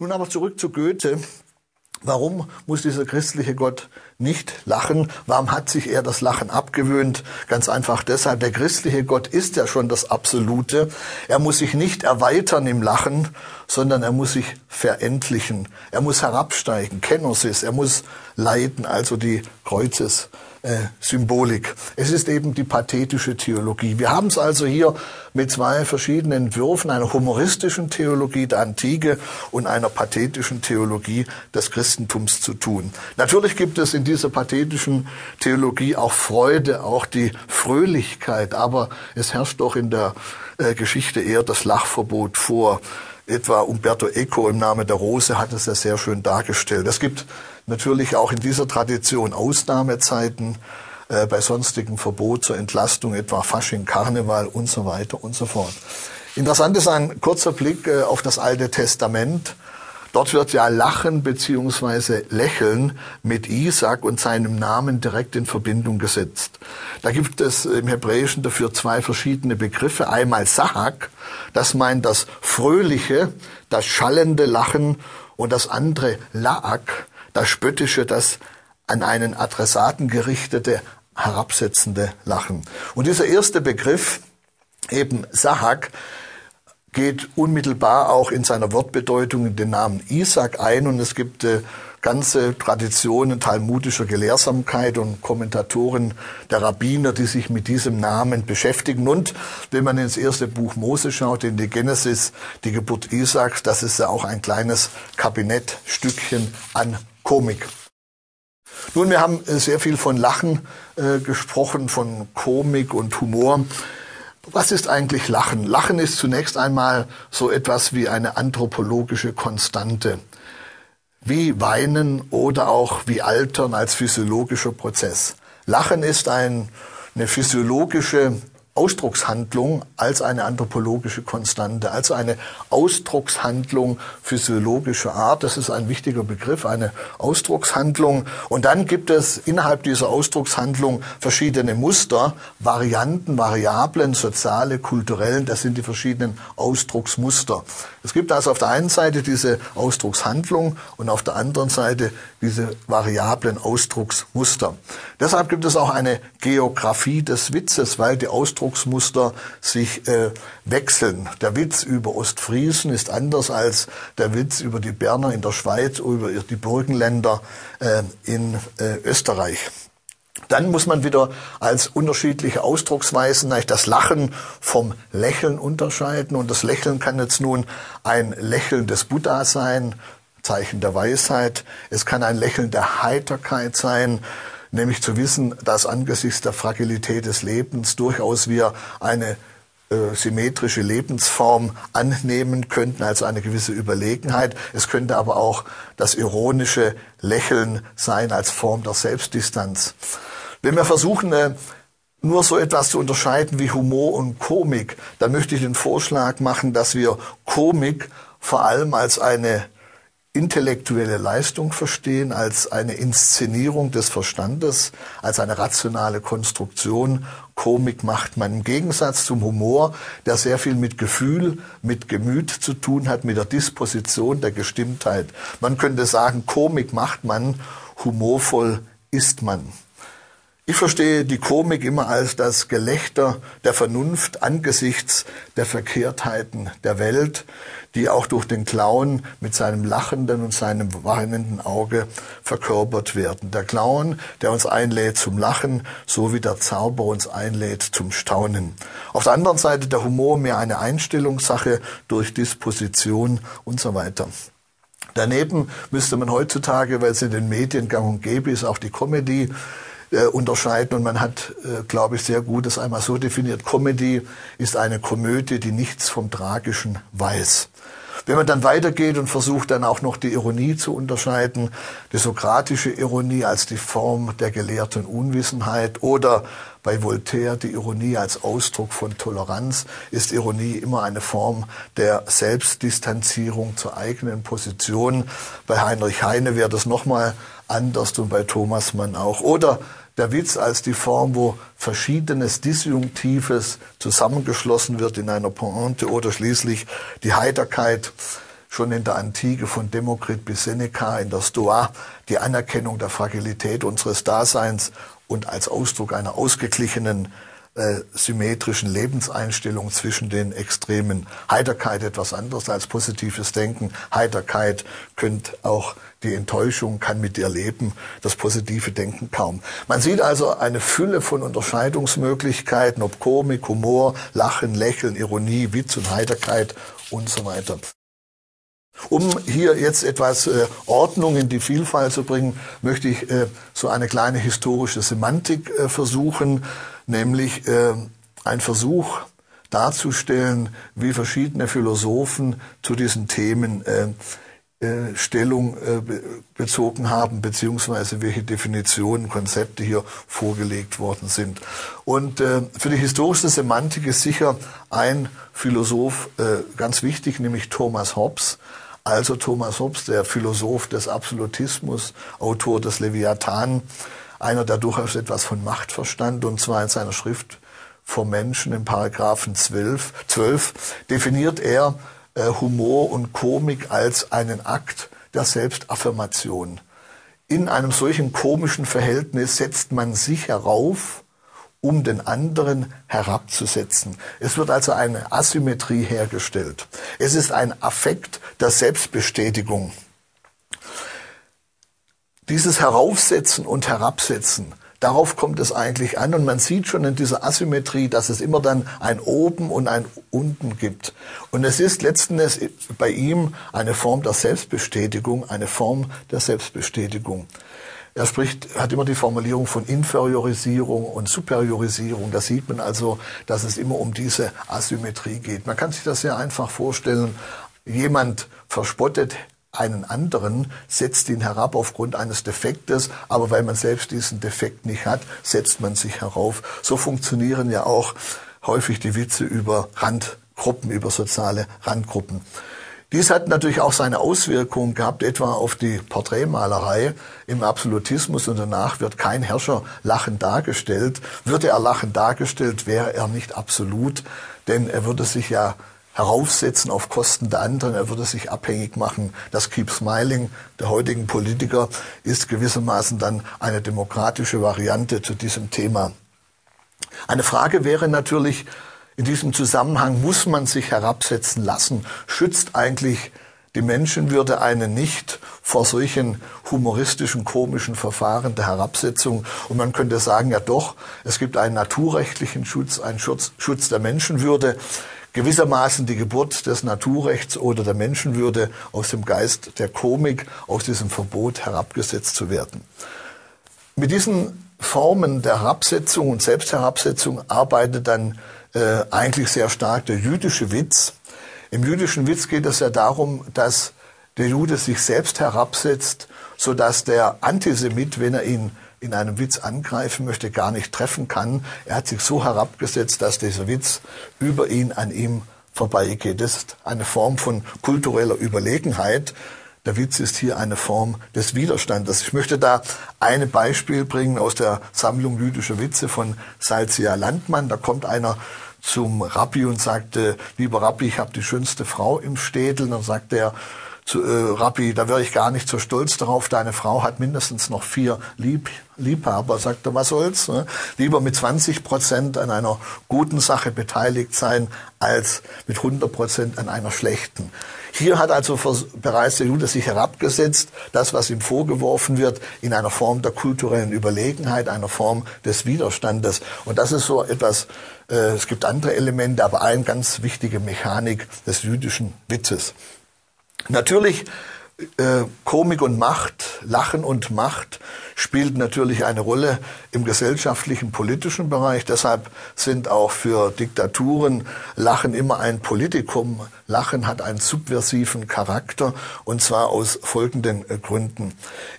Nun aber zurück zu Goethe. Warum muss dieser christliche Gott nicht lachen? Warum hat sich er das Lachen abgewöhnt? Ganz einfach deshalb, der christliche Gott ist ja schon das Absolute. Er muss sich nicht erweitern im Lachen, sondern er muss sich verendlichen. Er muss herabsteigen, Kenosis, er muss leiden, also die Kreuzes Symbolik. Es ist eben die pathetische Theologie. Wir haben es also hier mit zwei verschiedenen Entwürfen, einer humoristischen Theologie der Antike und einer pathetischen Theologie des Christentums zu tun. Natürlich gibt es in dieser pathetischen Theologie auch Freude, auch die Fröhlichkeit, aber es herrscht doch in der äh, Geschichte eher das Lachverbot vor. Etwa Umberto Eco im Namen der Rose hat es ja sehr schön dargestellt. Es gibt natürlich auch in dieser Tradition Ausnahmezeiten äh, bei sonstigem Verbot zur Entlastung, etwa Fasching, Karneval und so weiter und so fort. Interessant ist ein kurzer Blick äh, auf das Alte Testament. Dort wird ja Lachen beziehungsweise Lächeln mit Isaac und seinem Namen direkt in Verbindung gesetzt. Da gibt es im Hebräischen dafür zwei verschiedene Begriffe. Einmal Sahak, das meint das fröhliche, das schallende Lachen und das andere Laak, das spöttische, das an einen Adressaten gerichtete, herabsetzende Lachen. Und dieser erste Begriff, eben Sahak, geht unmittelbar auch in seiner Wortbedeutung in den Namen Isaac ein und es gibt äh, ganze Traditionen talmudischer Gelehrsamkeit und Kommentatoren der Rabbiner, die sich mit diesem Namen beschäftigen. Und wenn man ins erste Buch Mose schaut, in die Genesis, die Geburt Isaaks, das ist ja auch ein kleines Kabinettstückchen an Komik. Nun, wir haben äh, sehr viel von Lachen äh, gesprochen, von Komik und Humor. Was ist eigentlich Lachen? Lachen ist zunächst einmal so etwas wie eine anthropologische Konstante. Wie Weinen oder auch wie Altern als physiologischer Prozess. Lachen ist ein, eine physiologische Ausdruckshandlung als eine anthropologische Konstante, also eine Ausdruckshandlung physiologischer Art. Das ist ein wichtiger Begriff, eine Ausdruckshandlung. Und dann gibt es innerhalb dieser Ausdruckshandlung verschiedene Muster, Varianten, Variablen, soziale, kulturellen. Das sind die verschiedenen Ausdrucksmuster. Es gibt also auf der einen Seite diese Ausdruckshandlung und auf der anderen Seite diese variablen Ausdrucksmuster. Deshalb gibt es auch eine Geografie des Witzes, weil die Ausdrucksmuster Ausdrucksmuster sich äh, wechseln. Der Witz über Ostfriesen ist anders als der Witz über die Berner in der Schweiz oder über die Burgenländer äh, in äh, Österreich. Dann muss man wieder als unterschiedliche Ausdrucksweisen das Lachen vom Lächeln unterscheiden. Und das Lächeln kann jetzt nun ein Lächeln des Buddha sein, Zeichen der Weisheit. Es kann ein Lächeln der Heiterkeit sein, nämlich zu wissen, dass angesichts der Fragilität des Lebens durchaus wir eine äh, symmetrische Lebensform annehmen könnten, also eine gewisse Überlegenheit. Es könnte aber auch das ironische Lächeln sein als Form der Selbstdistanz. Wenn wir versuchen, äh, nur so etwas zu unterscheiden wie Humor und Komik, dann möchte ich den Vorschlag machen, dass wir Komik vor allem als eine intellektuelle Leistung verstehen, als eine Inszenierung des Verstandes, als eine rationale Konstruktion. Komik macht man im Gegensatz zum Humor, der sehr viel mit Gefühl, mit Gemüt zu tun hat, mit der Disposition, der Gestimmtheit. Man könnte sagen, Komik macht man, humorvoll ist man. Ich verstehe die Komik immer als das Gelächter der Vernunft angesichts der Verkehrtheiten der Welt, die auch durch den Clown mit seinem lachenden und seinem weinenden Auge verkörpert werden. Der Clown, der uns einlädt zum Lachen, so wie der Zauber uns einlädt zum Staunen. Auf der anderen Seite der Humor mehr eine Einstellungssache durch Disposition und so weiter. Daneben müsste man heutzutage, weil es in den Medien gang und gäbe ist, auch die Comedy äh, unterscheiden. Und man hat, äh, glaube ich, sehr gut das einmal so definiert. Comedy ist eine Komödie, die nichts vom Tragischen weiß. Wenn man dann weitergeht und versucht dann auch noch die Ironie zu unterscheiden, die sokratische Ironie als die Form der gelehrten Unwissenheit oder bei Voltaire die Ironie als Ausdruck von Toleranz, ist Ironie immer eine Form der Selbstdistanzierung zur eigenen Position. Bei Heinrich Heine wäre das nochmal anders und bei Thomas Mann auch. Oder der Witz als die Form, wo verschiedenes Disjunktives zusammengeschlossen wird in einer Pointe oder schließlich die Heiterkeit, schon in der Antike von Demokrit bis Seneca in der Stoa die Anerkennung der Fragilität unseres Daseins und als Ausdruck einer ausgeglichenen äh, symmetrischen Lebenseinstellung zwischen den Extremen. Heiterkeit etwas anderes als positives Denken. Heiterkeit könnte auch die Enttäuschung kann mit dir leben, das positive Denken kaum. Man sieht also eine Fülle von Unterscheidungsmöglichkeiten, ob Komik, Humor, Lachen, Lächeln, Ironie, Witz und Heiterkeit und so weiter. Um hier jetzt etwas äh, Ordnung in die Vielfalt zu bringen, möchte ich äh, so eine kleine historische Semantik äh, versuchen, nämlich äh, ein Versuch darzustellen, wie verschiedene Philosophen zu diesen Themen äh, äh, Stellung äh, bezogen haben, beziehungsweise welche Definitionen, Konzepte hier vorgelegt worden sind. Und äh, für die historische Semantik ist sicher ein Philosoph äh, ganz wichtig, nämlich Thomas Hobbes, also Thomas Hobbes, der Philosoph des Absolutismus, Autor des Leviathan, einer, der durchaus etwas von Macht verstand, und zwar in seiner Schrift vom Menschen im Paragraphen 12, 12 definiert er äh, Humor und Komik als einen Akt der Selbstaffirmation. In einem solchen komischen Verhältnis setzt man sich herauf, um den anderen herabzusetzen. Es wird also eine Asymmetrie hergestellt. Es ist ein Affekt der Selbstbestätigung. Dieses Heraufsetzen und Herabsetzen, darauf kommt es eigentlich an. Und man sieht schon in dieser Asymmetrie, dass es immer dann ein Oben und ein Unten gibt. Und es ist letzten Endes bei ihm eine Form der Selbstbestätigung, eine Form der Selbstbestätigung. Er spricht, hat immer die Formulierung von Inferiorisierung und Superiorisierung. Da sieht man also, dass es immer um diese Asymmetrie geht. Man kann sich das sehr einfach vorstellen. Jemand verspottet einen anderen, setzt ihn herab aufgrund eines Defektes, aber weil man selbst diesen Defekt nicht hat, setzt man sich herauf. So funktionieren ja auch häufig die Witze über Randgruppen, über soziale Randgruppen. Dies hat natürlich auch seine Auswirkungen gehabt, etwa auf die Porträtmalerei im Absolutismus und danach wird kein Herrscher lachend dargestellt. Würde er lachend dargestellt, wäre er nicht absolut, denn er würde sich ja heraufsetzen auf Kosten der anderen, er würde sich abhängig machen. Das Keep Smiling der heutigen Politiker ist gewissermaßen dann eine demokratische Variante zu diesem Thema. Eine Frage wäre natürlich, in diesem Zusammenhang muss man sich herabsetzen lassen. Schützt eigentlich die Menschenwürde einen nicht vor solchen humoristischen, komischen Verfahren der Herabsetzung. Und man könnte sagen, ja doch, es gibt einen naturrechtlichen Schutz, einen Schutz, Schutz der Menschenwürde, gewissermaßen die Geburt des Naturrechts oder der Menschenwürde aus dem Geist der Komik, aus diesem Verbot herabgesetzt zu werden. Mit diesen Formen der Herabsetzung und Selbstherabsetzung arbeitet dann äh, eigentlich sehr stark der jüdische Witz. Im jüdischen Witz geht es ja darum, dass der Jude sich selbst herabsetzt, so dass der Antisemit, wenn er ihn in einem Witz angreifen möchte, gar nicht treffen kann. Er hat sich so herabgesetzt, dass dieser Witz über ihn an ihm vorbeigeht. Das ist eine Form von kultureller Überlegenheit. Der Witz ist hier eine Form des Widerstandes. Ich möchte da ein Beispiel bringen aus der Sammlung jüdischer Witze von Salzia Landmann. Da kommt einer zum Rabbi und sagte, lieber Rabbi, ich habe die schönste Frau im Städel. Und dann sagt er, zu, äh, Rabbi, da wäre ich gar nicht so stolz darauf, deine Frau hat mindestens noch vier Lieb Liebhaber, sagt er, was soll's? Ne? Lieber mit 20 Prozent an einer guten Sache beteiligt sein, als mit 100 Prozent an einer schlechten. Hier hat also bereits der Jude sich herabgesetzt, das, was ihm vorgeworfen wird, in einer Form der kulturellen Überlegenheit, einer Form des Widerstandes. Und das ist so etwas, äh, es gibt andere Elemente, aber eine ganz wichtige Mechanik des jüdischen Witzes. Natürlich äh, Komik und Macht, Lachen und Macht spielt natürlich eine Rolle im gesellschaftlichen, politischen Bereich. Deshalb sind auch für Diktaturen Lachen immer ein Politikum. Lachen hat einen subversiven Charakter und zwar aus folgenden äh, Gründen.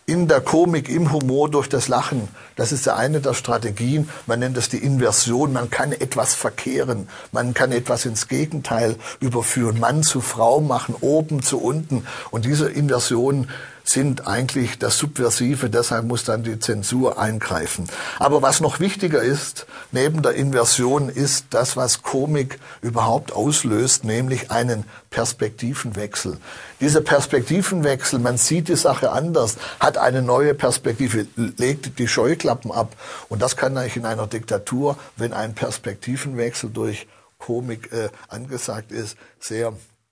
In der Komik, im Humor durch das Lachen, das ist eine der Strategien. Man nennt es die Inversion. Man kann etwas verkehren. Man kann etwas ins Gegenteil überführen. Mann zu Frau machen, oben zu unten. Und diese Inversion sind eigentlich das Subversive, deshalb muss dann die Zensur eingreifen. Aber was noch wichtiger ist, neben der Inversion, ist das, was Komik überhaupt auslöst, nämlich einen Perspektivenwechsel. Dieser Perspektivenwechsel, man sieht die Sache anders, hat eine neue Perspektive, legt die Scheuklappen ab. Und das kann eigentlich in einer Diktatur, wenn ein Perspektivenwechsel durch Komik äh, angesagt ist, sehr